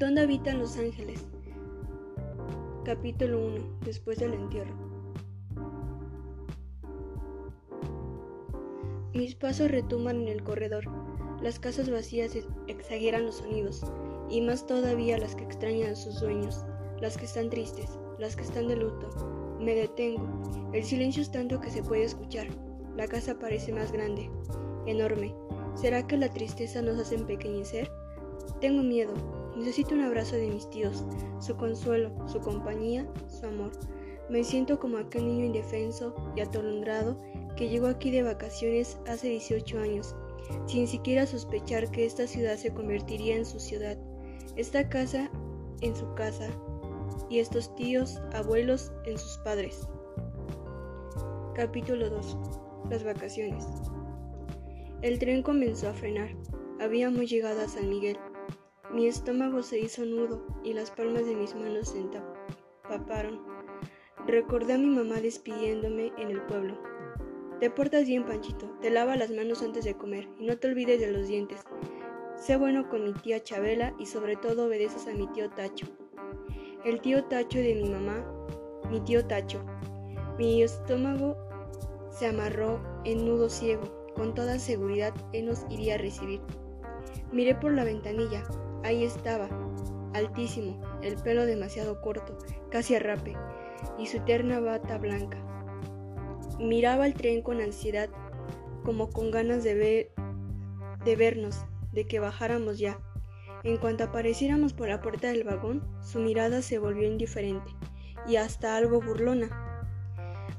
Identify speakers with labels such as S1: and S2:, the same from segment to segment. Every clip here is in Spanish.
S1: ¿Dónde habitan los ángeles? Capítulo 1. Después del entierro. Mis pasos retumban en el corredor. Las casas vacías exageran los sonidos, y más todavía las que extrañan a sus dueños, las que están tristes, las que están de luto. Me detengo. El silencio es tanto que se puede escuchar. La casa parece más grande, enorme. ¿Será que la tristeza nos hace empequeñecer? Tengo miedo, Necesito un abrazo de mis tíos, su consuelo, su compañía, su amor. Me siento como aquel niño indefenso y atolondrado que llegó aquí de vacaciones hace 18 años, sin siquiera sospechar que esta ciudad se convertiría en su ciudad, esta casa en su casa y estos tíos, abuelos en sus padres. Capítulo 2. Las vacaciones. El tren comenzó a frenar. Habíamos llegado a San Miguel. Mi estómago se hizo nudo y las palmas de mis manos se empaparon. Recordé a mi mamá despidiéndome en el pueblo. Te portas bien, Panchito. Te lava las manos antes de comer y no te olvides de los dientes. Sé bueno con mi tía Chabela y sobre todo obedeces a mi tío Tacho. El tío Tacho de mi mamá, mi tío Tacho. Mi estómago se amarró en nudo ciego. Con toda seguridad él nos iría a recibir. Miré por la ventanilla. Ahí estaba, altísimo, el pelo demasiado corto, casi a rape, y su terna bata blanca. Miraba el tren con ansiedad, como con ganas de ver, de vernos, de que bajáramos ya. En cuanto apareciéramos por la puerta del vagón, su mirada se volvió indiferente y hasta algo burlona.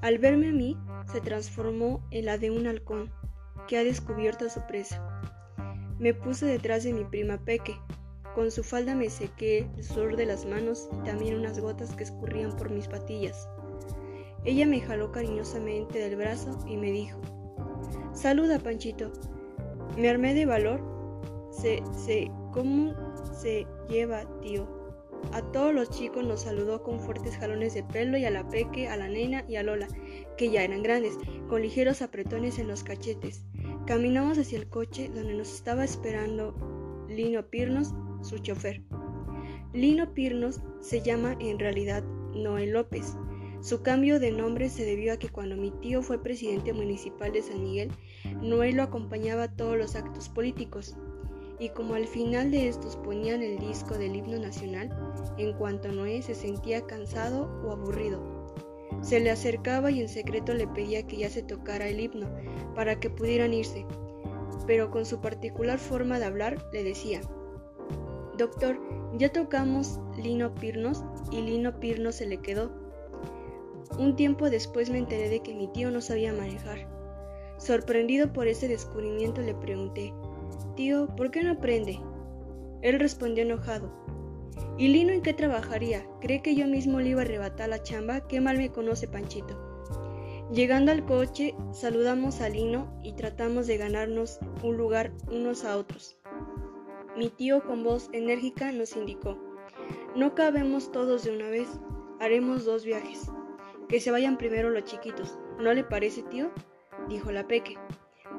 S1: Al verme a mí, se transformó en la de un halcón que ha descubierto a su presa. Me puse detrás de mi prima Peque, con su falda me sequé el sudor de las manos y también unas gotas que escurrían por mis patillas. Ella me jaló cariñosamente del brazo y me dijo, Saluda, Panchito. Me armé de valor. Se, se, ¿cómo se lleva, tío? A todos los chicos nos saludó con fuertes jalones de pelo y a la Peque, a la nena y a Lola, que ya eran grandes, con ligeros apretones en los cachetes. Caminamos hacia el coche donde nos estaba esperando Lino Pirnos su chofer. Lino Pirnos se llama en realidad Noel López. Su cambio de nombre se debió a que cuando mi tío fue presidente municipal de San Miguel, Noel lo acompañaba a todos los actos políticos. Y como al final de estos ponían el disco del himno nacional, en cuanto Noé se sentía cansado o aburrido, se le acercaba y en secreto le pedía que ya se tocara el himno para que pudieran irse. Pero con su particular forma de hablar le decía, Doctor, ya tocamos Lino Pirnos y Lino Pirnos se le quedó. Un tiempo después me enteré de que mi tío no sabía manejar. Sorprendido por ese descubrimiento le pregunté, Tío, ¿por qué no aprende? Él respondió enojado. ¿Y Lino en qué trabajaría? ¿Cree que yo mismo le iba a arrebatar la chamba? Qué mal me conoce Panchito. Llegando al coche, saludamos a Lino y tratamos de ganarnos un lugar unos a otros. Mi tío con voz enérgica nos indicó, no cabemos todos de una vez, haremos dos viajes. Que se vayan primero los chiquitos. ¿No le parece, tío? dijo la Peque.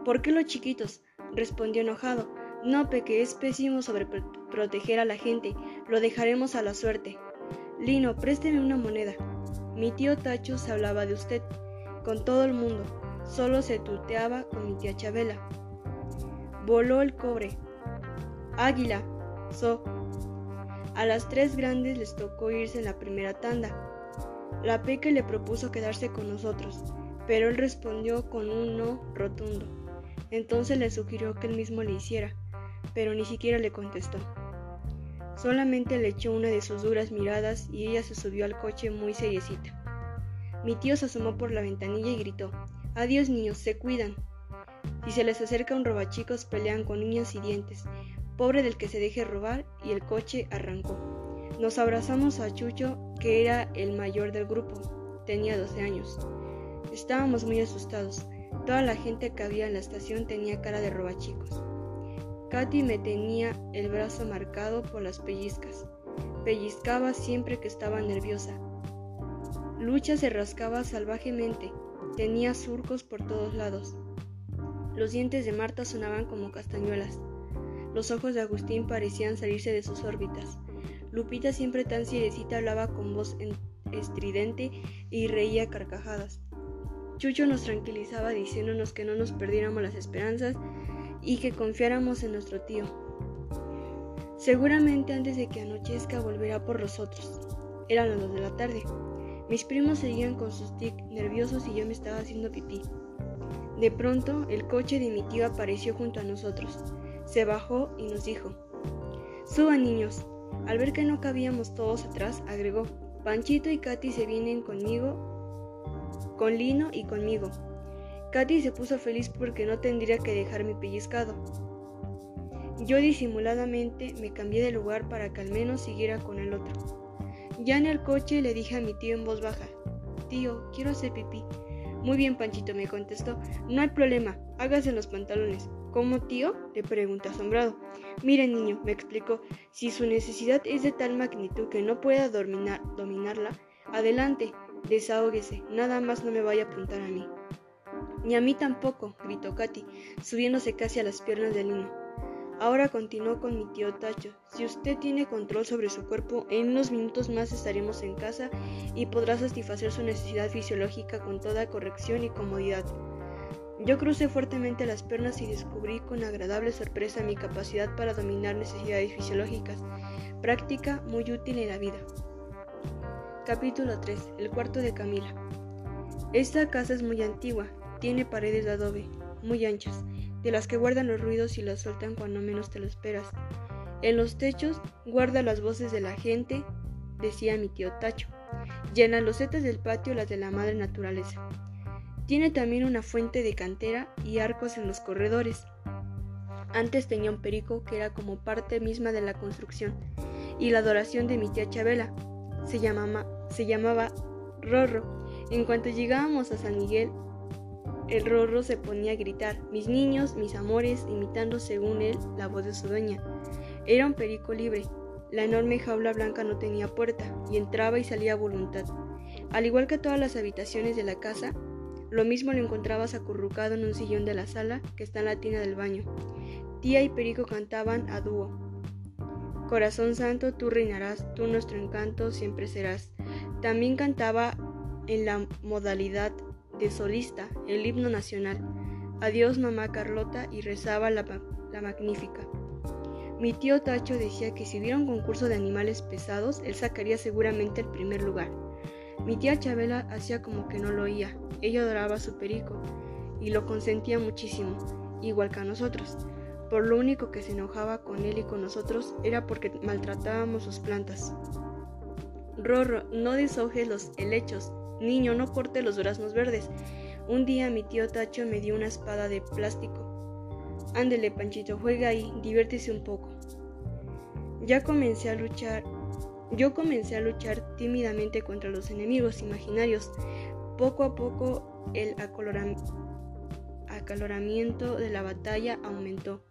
S1: ¿Por qué los chiquitos? respondió enojado. No, Peque, es pésimo sobre proteger a la gente. Lo dejaremos a la suerte. Lino, présteme una moneda. Mi tío Tacho se hablaba de usted, con todo el mundo. Solo se tuteaba con mi tía Chabela. Voló el cobre, Águila, So. A las tres grandes les tocó irse en la primera tanda. La Peque le propuso quedarse con nosotros, pero él respondió con un no rotundo. Entonces le sugirió que él mismo le hiciera, pero ni siquiera le contestó. Solamente le echó una de sus duras miradas y ella se subió al coche muy seriecita. Mi tío se asomó por la ventanilla y gritó, Adiós niños, se cuidan. Si se les acerca un robachicos pelean con niños y dientes, pobre del que se deje robar, y el coche arrancó. Nos abrazamos a Chucho, que era el mayor del grupo. Tenía 12 años. Estábamos muy asustados. Toda la gente que había en la estación tenía cara de robachicos. Katy me tenía el brazo marcado por las pellizcas. Pellizcaba siempre que estaba nerviosa. Lucha se rascaba salvajemente. Tenía surcos por todos lados. Los dientes de Marta sonaban como castañuelas. Los ojos de Agustín parecían salirse de sus órbitas. Lupita, siempre tan sirecita, hablaba con voz estridente y reía carcajadas. Chucho nos tranquilizaba diciéndonos que no nos perdiéramos las esperanzas y que confiáramos en nuestro tío. Seguramente antes de que anochezca volverá por nosotros. Eran las dos de la tarde. Mis primos seguían con sus tic nerviosos y yo me estaba haciendo pipí. De pronto, el coche de mi tío apareció junto a nosotros. Se bajó y nos dijo, Suban niños. Al ver que no cabíamos todos atrás, agregó, Panchito y Katy se vienen conmigo, con Lino y conmigo. Katy se puso feliz porque no tendría que dejar mi pellizcado. Yo disimuladamente me cambié de lugar para que al menos siguiera con el otro. Ya en el coche le dije a mi tío en voz baja, Tío, quiero hacer pipí. Muy bien, Panchito, me contestó. No hay problema, hágase los pantalones. ¿Cómo, tío? le pregunté asombrado. Mire, niño, me explicó, si su necesidad es de tal magnitud que no pueda dominarla, adelante, desahóguese, nada más no me vaya a apuntar a mí. Ni a mí tampoco, gritó Katy, subiéndose casi a las piernas del niño. Ahora continuó con mi tío Tacho. Si usted tiene control sobre su cuerpo, en unos minutos más estaremos en casa y podrá satisfacer su necesidad fisiológica con toda corrección y comodidad. Yo crucé fuertemente las piernas y descubrí con agradable sorpresa mi capacidad para dominar necesidades fisiológicas, práctica muy útil en la vida. Capítulo 3. El cuarto de Camila. Esta casa es muy antigua, tiene paredes de adobe, muy anchas, de las que guardan los ruidos y las sueltan cuando menos te lo esperas. En los techos guarda las voces de la gente, decía mi tío Tacho, y en las losetas del patio las de la madre naturaleza. Tiene también una fuente de cantera y arcos en los corredores. Antes tenía un perico que era como parte misma de la construcción, y la adoración de mi tía Chabela. Se llamaba, se llamaba Rorro. En cuanto llegábamos a San Miguel, el rorro se ponía a gritar, mis niños, mis amores, imitando según él la voz de su dueña. Era un perico libre. La enorme jaula blanca no tenía puerta y entraba y salía a voluntad. Al igual que todas las habitaciones de la casa, lo mismo lo encontrabas acurrucado en un sillón de la sala que está en la tina del baño. Tía y Perico cantaban a dúo. Corazón santo, tú reinarás, tú nuestro encanto siempre serás. También cantaba en la modalidad de solista, el himno nacional. Adiós mamá Carlota y rezaba la, la magnífica. Mi tío Tacho decía que si hubiera un concurso de animales pesados, él sacaría seguramente el primer lugar. Mi tía Chabela hacía como que no lo oía. Ella adoraba a su perico y lo consentía muchísimo, igual que a nosotros. Por lo único que se enojaba con él y con nosotros era porque maltratábamos sus plantas. Rorro, no deshojes los helechos, Niño, no corte los duraznos verdes. Un día mi tío Tacho me dio una espada de plástico. Ándele, Panchito, juega ahí, diviértese un poco. Ya comencé a luchar. Yo comencé a luchar tímidamente contra los enemigos imaginarios. Poco a poco el acaloramiento de la batalla aumentó.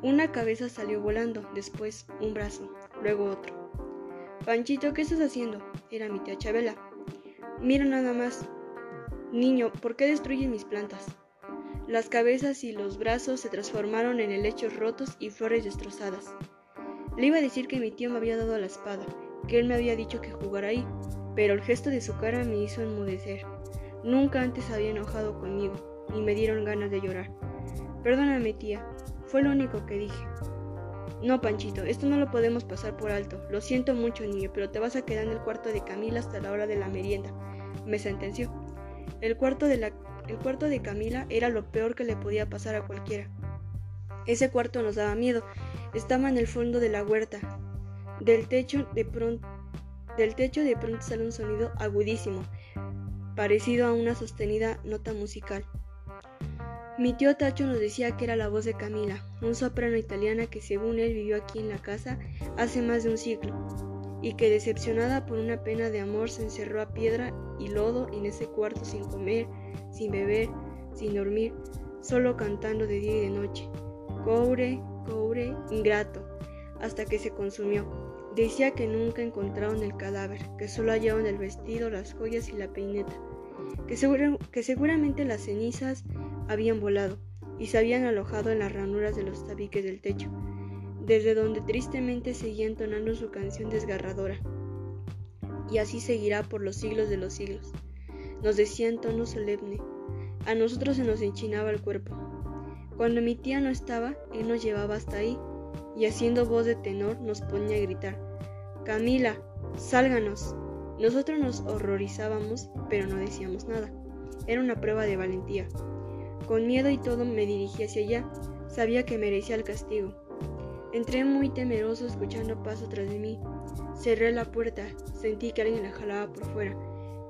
S1: Una cabeza salió volando, después un brazo, luego otro. Panchito, ¿qué estás haciendo? Era mi tía Chabela. Mira nada más. Niño, ¿por qué destruyes mis plantas? Las cabezas y los brazos se transformaron en helechos rotos y flores destrozadas. Le iba a decir que mi tío me había dado la espada, que él me había dicho que jugara ahí, pero el gesto de su cara me hizo enmudecer. Nunca antes había enojado conmigo, y me dieron ganas de llorar. Perdóname, tía, fue lo único que dije. No, Panchito, esto no lo podemos pasar por alto. Lo siento mucho, niño, pero te vas a quedar en el cuarto de Camila hasta la hora de la merienda me sentenció. El cuarto, de la, el cuarto de Camila era lo peor que le podía pasar a cualquiera. Ese cuarto nos daba miedo. Estaba en el fondo de la huerta. Del techo de pronto, del techo de pronto sale un sonido agudísimo, parecido a una sostenida nota musical. Mi tío Tacho nos decía que era la voz de Camila, un soprano italiana que según él vivió aquí en la casa hace más de un siglo y que decepcionada por una pena de amor se encerró a piedra y lodo en ese cuarto sin comer, sin beber, sin dormir, solo cantando de día y de noche. Cobre, cobre, ingrato, hasta que se consumió. Decía que nunca encontraron el cadáver, que solo hallaron el vestido, las joyas y la peineta, que, que seguramente las cenizas habían volado y se habían alojado en las ranuras de los tabiques del techo. desde donde tristemente seguía entonando su canción desgarradora. Y así seguirá por los siglos de los siglos, nos decía en tono solemne. A nosotros se nos enchinaba el cuerpo. Cuando mi tía no estaba, él nos llevaba hasta ahí, y haciendo voz de tenor nos ponía a gritar, Camila, sálganos. Nosotros nos horrorizábamos, pero no decíamos nada. Era una prueba de valentía. Con miedo y todo me dirigí hacia allá. Sabía que merecía el castigo. Entré muy temeroso escuchando paso tras de mí. Cerré la puerta, sentí que alguien la jalaba por fuera.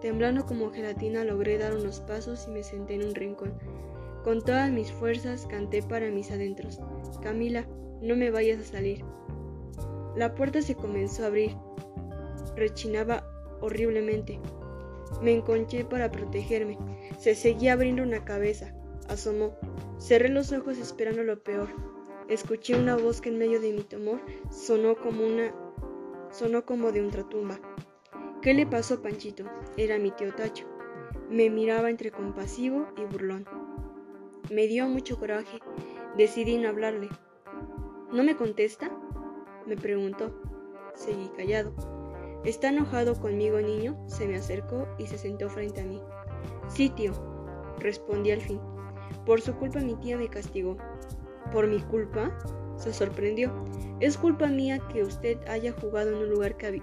S1: Temblando como gelatina logré dar unos pasos y me senté en un rincón. Con todas mis fuerzas canté para mis adentros. Camila, no me vayas a salir. La puerta se comenzó a abrir. Rechinaba horriblemente. Me enconché para protegerme. Se seguía abriendo una cabeza. Asomó. Cerré los ojos esperando lo peor. Escuché una voz que en medio de mi temor sonó como una sonó como de ultratumba. ¿Qué le pasó, Panchito? Era mi tío Tacho. Me miraba entre compasivo y burlón. Me dio mucho coraje. Decidí no hablarle. ¿No me contesta? Me preguntó. Seguí callado. ¿Está enojado conmigo, niño? Se me acercó y se sentó frente a mí. Sí, tío, respondí al fin. Por su culpa mi tía me castigó. ¿Por mi culpa? Se sorprendió. ¿Es culpa mía que usted haya jugado en un lugar que,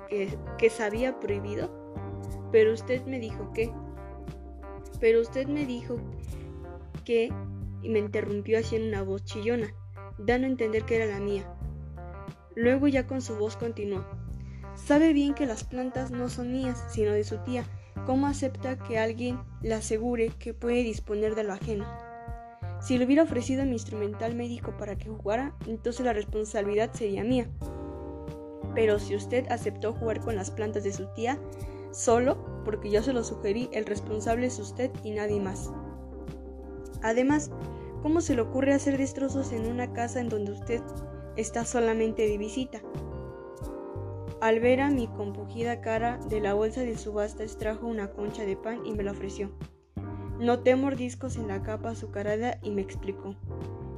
S1: que, sabía prohibido? Pero usted me dijo que... Pero usted me dijo que... Y me interrumpió haciendo una voz chillona, dando a entender que era la mía. Luego ya con su voz continuó. Sabe bien que las plantas no son mías, sino de su tía. ¿Cómo acepta que alguien le asegure que puede disponer de lo ajeno? Si le hubiera ofrecido mi instrumental médico para que jugara, entonces la responsabilidad sería mía. Pero si usted aceptó jugar con las plantas de su tía, solo porque yo se lo sugerí, el responsable es usted y nadie más. Además, ¿cómo se le ocurre hacer destrozos en una casa en donde usted está solamente de visita. Al ver a mi compugida cara, de la bolsa de subasta extrajo una concha de pan y me la ofreció. Noté mordiscos en la capa azucarada y me explicó.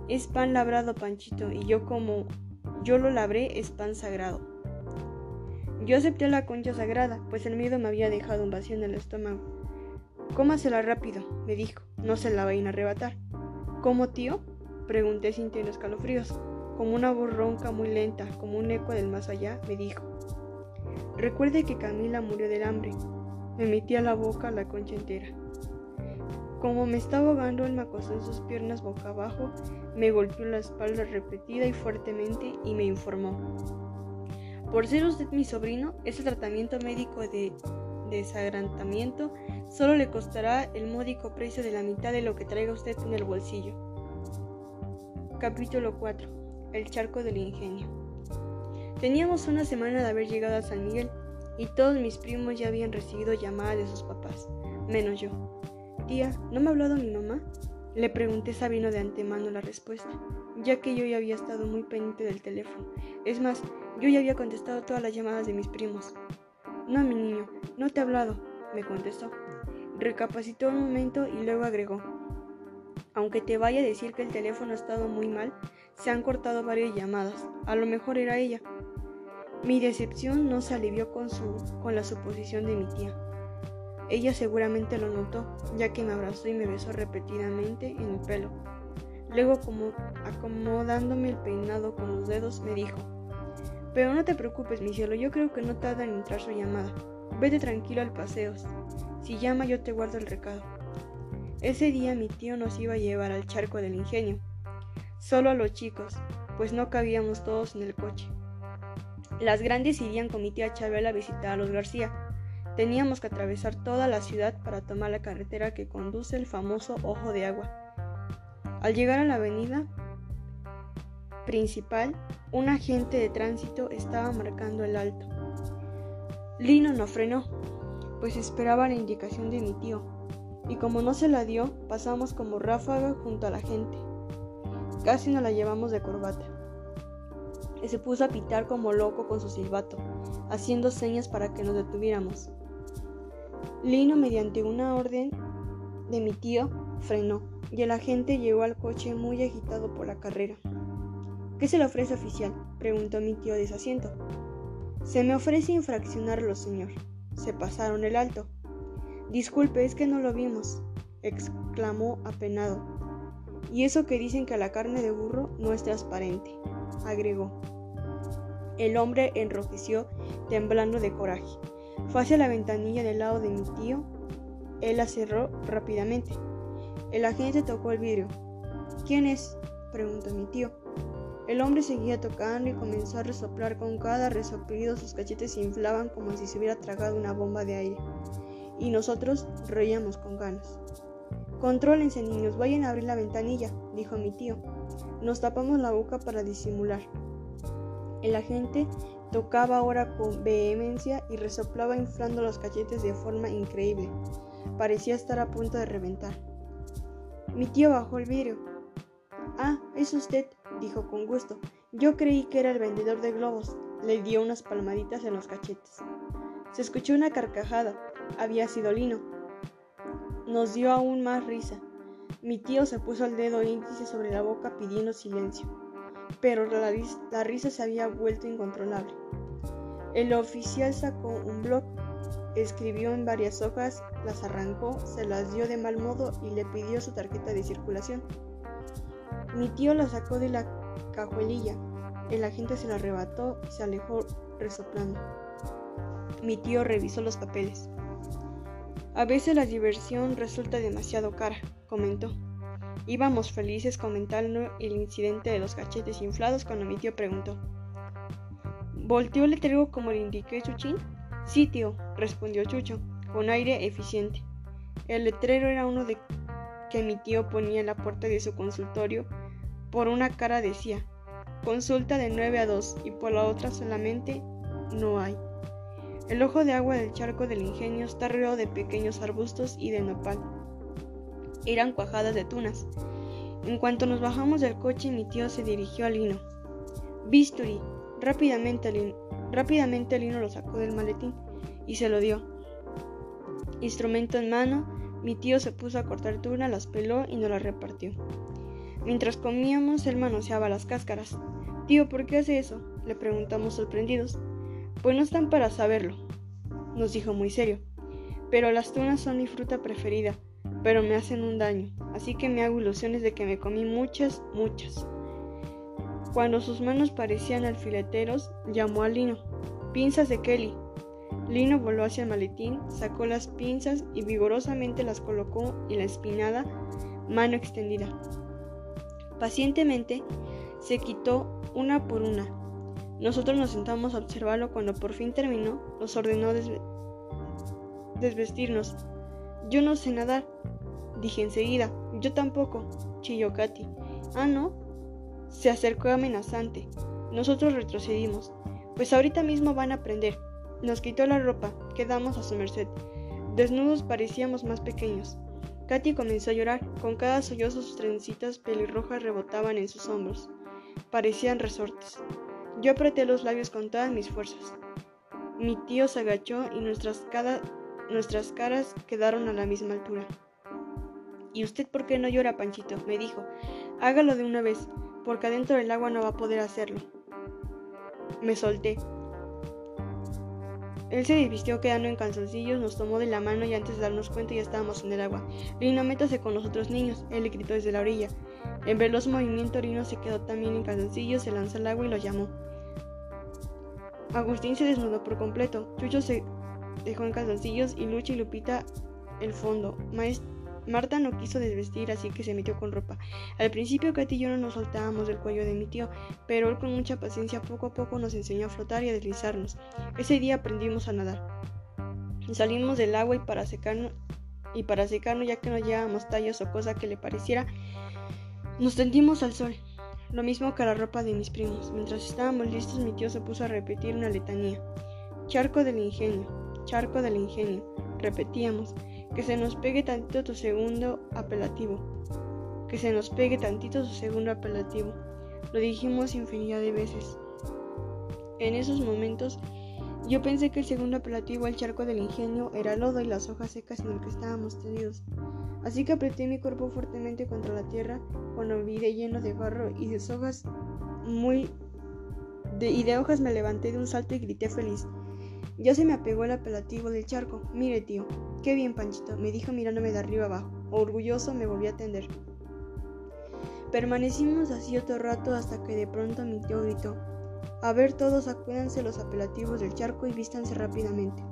S1: Es pan labrado, Panchito, y yo como yo lo labré es pan sagrado. Yo acepté la concha sagrada, pues el miedo me había dejado un vacío en el estómago. Cómasela rápido, me dijo, no se la vayan a arrebatar. ¿Cómo, tío? Pregunté sintiendo escalofríos como una voz ronca muy lenta, como un eco del más allá, me dijo, recuerde que Camila murió del hambre. Me metí a la boca la concha entera. Como me estaba ahogando, él me acostó en sus piernas boca abajo, me golpeó la espalda repetida y fuertemente y me informó. Por ser usted mi sobrino, ese tratamiento médico de desagrantamiento solo le costará el módico precio de la mitad de lo que traiga usted en el bolsillo. Capítulo 4 el charco del ingenio. Teníamos una semana de haber llegado a San Miguel y todos mis primos ya habían recibido llamadas de sus papás, menos yo. Tía, ¿no me ha hablado mi mamá? Le pregunté sabiendo de antemano la respuesta, ya que yo ya había estado muy pendiente del teléfono. Es más, yo ya había contestado todas las llamadas de mis primos. No, mi niño, no te he hablado, me contestó. Recapacitó un momento y luego agregó. Aunque te vaya a decir que el teléfono ha estado muy mal, se han cortado varias llamadas. A lo mejor era ella. Mi decepción no se alivió con, la suposición de mi tía. Ella seguramente lo notó, ya que me abrazó y me besó repetidamente en el pelo. Luego, como acomodándome el peinado con los dedos, me dijo, Pero no te preocupes, mi cielo, yo creo que no tarda en entrar su llamada. Vete tranquilo al paseo. Si llama yo te guardo el recado. Ese día mi tío nos iba a llevar al charco del ingenio, solo a los chicos, pues no cabíamos todos en el coche. Las grandes irían con mi tía Chabela a visitar a los García. Teníamos que atravesar toda la ciudad para tomar la carretera que conduce el famoso Ojo de Agua. Al llegar a la avenida principal, un agente de tránsito estaba marcando el alto. Lino no frenó, pues esperaba la indicación de mi tío, y como no se la dio, pasamos como ráfaga junto a la gente. Casi nos la llevamos de corbata. Y se puso a pitar como loco con su silbato, haciendo señas para que nos detuviéramos. Lino, mediante una orden de mi tío, frenó, y el agente llegó al coche muy agitado por la carrera. ¿Qué se le ofrece oficial? preguntó mi tío desasiento. Se me ofrece infraccionarlo, señor. Se pasaron el alto. Disculpe, es que no lo vimos, exclamó apenado. Y eso que dicen que la carne de burro no es transparente, agregó. El hombre enrojeció, temblando de coraje. Fue hacia la ventanilla del lado de mi tío. Él la cerró rápidamente. El agente tocó el vidrio. ¿Quién es? preguntó mi tío. El hombre seguía tocando y comenzó a resoplar con cada resoplido. Sus cachetes se inflaban como si se hubiera tragado una bomba de aire. Y nosotros reíamos con ganas. Contrólense, niños, vayan a abrir la ventanilla, dijo mi tío. Nos tapamos la boca para disimular. El agente tocaba ahora con vehemencia y resoplaba inflando los cachetes de forma increíble. Parecía estar a punto de reventar. Mi tío bajó el vidrio. Ah, es usted, dijo con gusto. Yo creí que era el vendedor de globos. Le dio unas palmaditas en los cachetes. Se escuchó una carcajada. Había sido Lino. Nos dio aún más risa. Mi tío se puso el dedo índice sobre la boca pidiendo silencio, pero la, la risa se había vuelto incontrolable. El oficial sacó un blog, escribió en varias hojas, las arrancó, se las dio de mal modo y le pidió su tarjeta de circulación. Mi tío la sacó de la cajuelilla. El agente se la arrebató y se alejó resoplando. Mi tío revisó los papeles. A veces la diversión resulta demasiado cara, comentó. Íbamos felices comentando el incidente de los cachetes inflados cuando mi tío preguntó. ¿Volteó el letrero como le indiqué Chuchín? Sí, tío, respondió Chucho, con aire eficiente. El letrero era uno de que mi tío ponía en la puerta de su consultorio por una cara decía, consulta de 9 a 2 y por la otra solamente no hay. El ojo de agua del charco del ingenio está rodeado de pequeños arbustos y de nopal. Eran cuajadas de tunas. En cuanto nos bajamos del coche, mi tío se dirigió al lino. Bisturi. Rápidamente, rápidamente Lino lo sacó del maletín y se lo dio. Instrumento en mano, mi tío se puso a cortar tuna, las peló y nos las repartió. Mientras comíamos, él manoseaba las cáscaras. Tío, ¿por qué hace eso? Le preguntamos sorprendidos. Pues no están para saberlo, nos dijo muy serio. Pero las tunas son mi fruta preferida, pero me hacen un daño, así que me hago ilusiones de que me comí muchas, muchas. Cuando sus manos parecían alfileteros, llamó a Lino. Pinzas de Kelly. Lino voló hacia el maletín, sacó las pinzas y vigorosamente las colocó en la espinada mano extendida. Pacientemente se quitó una por una. Nosotros nos sentamos a observarlo cuando por fin terminó, nos ordenó desvestirnos. Yo no sé nadar, dije enseguida. Yo tampoco, chilló Katy. Ah, no. Se acercó amenazante. Nosotros retrocedimos. Pues ahorita mismo van a aprender. Nos quitó la ropa, quedamos a su merced. Desnudos parecíamos más pequeños. Katy comenzó a llorar. Con cada sollozo sus trencitas pelirrojas rebotaban en sus hombros. Parecían resortes. Yo apreté los labios con todas mis fuerzas. Mi tío se agachó y nuestras, nuestras caras quedaron a la misma altura. ¿Y usted por qué no llora, Panchito? me dijo. Hágalo de una vez, porque adentro del agua no va a poder hacerlo. Me solté. Él se desvistió quedando en calzoncillos, nos tomó de la mano y antes de darnos cuenta ya estábamos en el agua. Rino, métase con los otros niños, él le gritó desde la orilla. En veloz movimiento, Rino se quedó también en calzoncillos, se lanzó al agua y lo llamó. Agustín se desnudó por completo. Chucho se dejó en calzoncillos y Lucha y Lupita el fondo. Maestro Marta no quiso desvestir, así que se metió con ropa. Al principio Katy y yo no nos soltábamos del cuello de mi tío, pero él con mucha paciencia poco a poco nos enseñó a flotar y a deslizarnos. Ese día aprendimos a nadar. Salimos del agua y para secarnos, y para secarnos ya que no llevábamos tallos o cosa que le pareciera, nos tendimos al sol. Lo mismo que la ropa de mis primos. Mientras estábamos listos, mi tío se puso a repetir una letanía. Charco del ingenio, charco del ingenio. Repetíamos. Que se nos pegue tantito tu segundo apelativo. Que se nos pegue tantito su segundo apelativo. Lo dijimos infinidad de veces. En esos momentos yo pensé que el segundo apelativo al charco del ingenio era lodo y las hojas secas en el que estábamos tendidos. Así que apreté mi cuerpo fuertemente contra la tierra cuando olvidé lleno de barro y de hojas muy y de hojas me levanté de un salto y grité feliz. Ya se me apegó el apelativo del charco. Mire, tío, qué bien, Panchito, me dijo mirándome de arriba abajo. Orgulloso me volví a atender. Permanecimos así otro rato hasta que de pronto mi tío gritó: A ver, todos acuéndanse los apelativos del charco y vístanse rápidamente.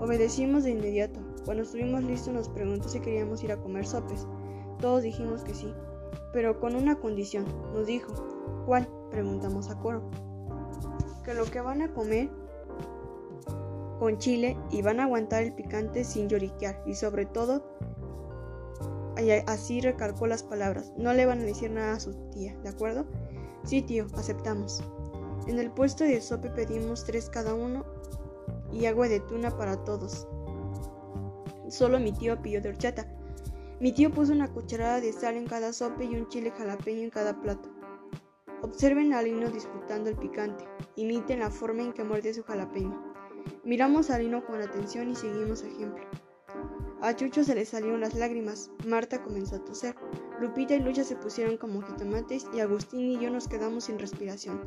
S1: Obedecimos de inmediato. Cuando estuvimos listos nos preguntó si queríamos ir a comer sopes. Todos dijimos que sí, pero con una condición. Nos dijo, ¿cuál? Preguntamos a coro. Que lo que van a comer con chile y van a aguantar el picante sin lloriquear y sobre todo así recalcó las palabras. No le van a decir nada a su tía, ¿de acuerdo? Sí, tío, aceptamos. En el puesto de sope pedimos tres cada uno y agua de tuna para todos. Solo mi tío pidió de horchata. Mi tío puso una cucharada de sal en cada sope y un chile jalapeño en cada plato. Observen a Lino disfrutando el picante. Imiten la forma en que muerde su jalapeño. Miramos a Lino con atención y seguimos ejemplo. A Chucho se le salieron las lágrimas. Marta comenzó a toser. Lupita y Lucha se pusieron como jitomates y Agustín y yo nos quedamos sin respiración.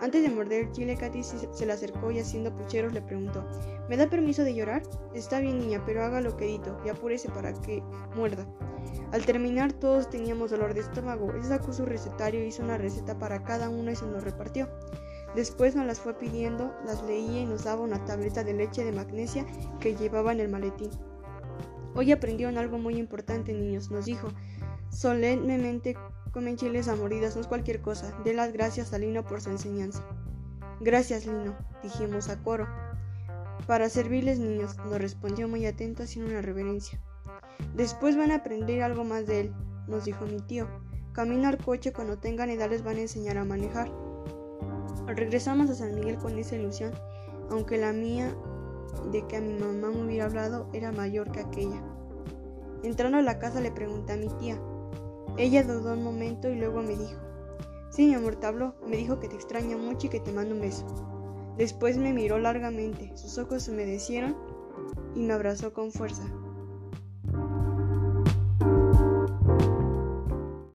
S1: Antes de morder el chile, Katy se le acercó y haciendo pucheros le preguntó: ¿Me da permiso de llorar? Está bien, niña, pero haga lo que dito y apúrese para que muerda. Al terminar, todos teníamos dolor de estómago. Él sacó su recetario, hizo una receta para cada uno y se nos repartió. Después nos las fue pidiendo, las leía y nos daba una tableta de leche de magnesia que llevaba en el maletín. Hoy aprendieron algo muy importante, niños, nos dijo. Solemnemente comen chiles a moridas, no es cualquier cosa. De las gracias a Lino por su enseñanza. Gracias, Lino, dijimos a coro. Para servirles, niños, nos respondió muy atento haciendo una reverencia. Después van a aprender algo más de él, nos dijo mi tío. Camino al coche cuando tengan edad les van a enseñar a manejar. Regresamos a San Miguel con esa ilusión, aunque la mía de que a mi mamá me hubiera hablado era mayor que aquella. Entrando a la casa le pregunté a mi tía, ella dudó un momento y luego me dijo, sí, mi amor, me dijo que te extraña mucho y que te mando un beso. Después me miró largamente, sus ojos se humedecieron y me abrazó con fuerza.